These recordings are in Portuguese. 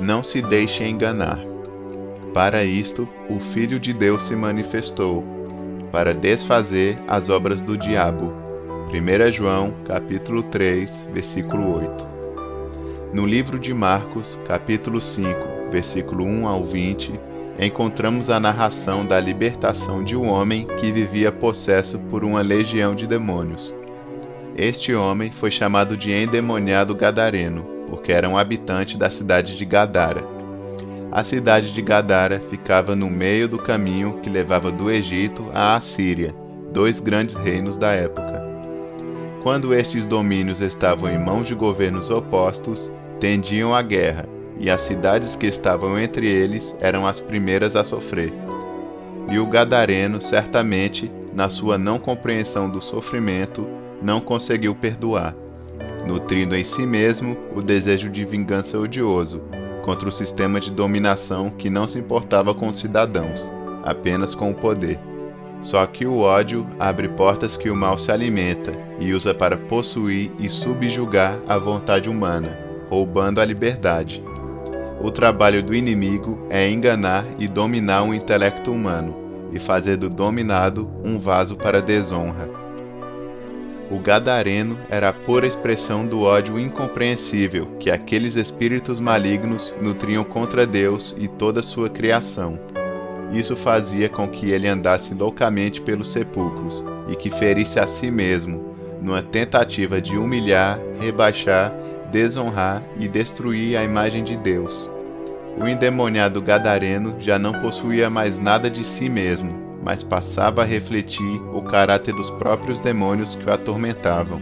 Não se deixe enganar. Para isto, o Filho de Deus se manifestou, para desfazer as obras do diabo. 1 João, capítulo 3, versículo 8. No livro de Marcos, capítulo 5, versículo 1 ao 20, encontramos a narração da libertação de um homem que vivia possesso por uma legião de demônios. Este homem foi chamado de endemoniado gadareno, porque era um habitante da cidade de Gadara. A cidade de Gadara ficava no meio do caminho que levava do Egito à Assíria, dois grandes reinos da época. Quando estes domínios estavam em mãos de governos opostos, tendiam à guerra, e as cidades que estavam entre eles eram as primeiras a sofrer. E o gadareno, certamente, na sua não compreensão do sofrimento, não conseguiu perdoar, nutrindo em si mesmo o desejo de vingança odioso contra o sistema de dominação que não se importava com os cidadãos, apenas com o poder. Só que o ódio abre portas que o mal se alimenta e usa para possuir e subjugar a vontade humana, roubando a liberdade. O trabalho do inimigo é enganar e dominar o intelecto humano e fazer do dominado um vaso para desonra. O gadareno era a pura expressão do ódio incompreensível que aqueles espíritos malignos nutriam contra Deus e toda sua criação. Isso fazia com que ele andasse loucamente pelos sepulcros e que ferisse a si mesmo, numa tentativa de humilhar, rebaixar desonrar e destruir a imagem de Deus. O endemoniado gadareno já não possuía mais nada de si mesmo, mas passava a refletir o caráter dos próprios demônios que o atormentavam.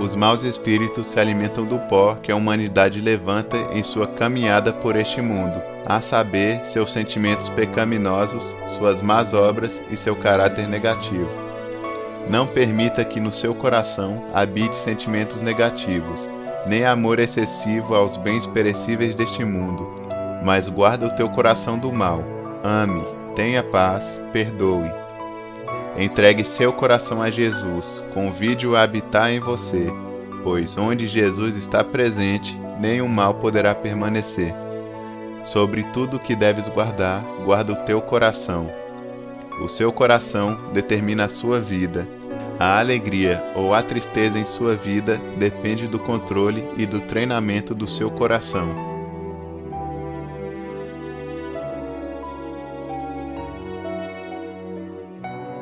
Os maus espíritos se alimentam do pó que a humanidade levanta em sua caminhada por este mundo, a saber, seus sentimentos pecaminosos, suas más obras e seu caráter negativo. Não permita que no seu coração habite sentimentos negativos, nem amor excessivo aos bens perecíveis deste mundo, mas guarda o teu coração do mal. Ame, tenha paz, perdoe. Entregue seu coração a Jesus, convide-o a habitar em você, pois onde Jesus está presente, nenhum mal poderá permanecer. Sobre tudo que deves guardar, guarda o teu coração. O seu coração determina a sua vida a alegria ou a tristeza em sua vida depende do controle e do treinamento do seu coração.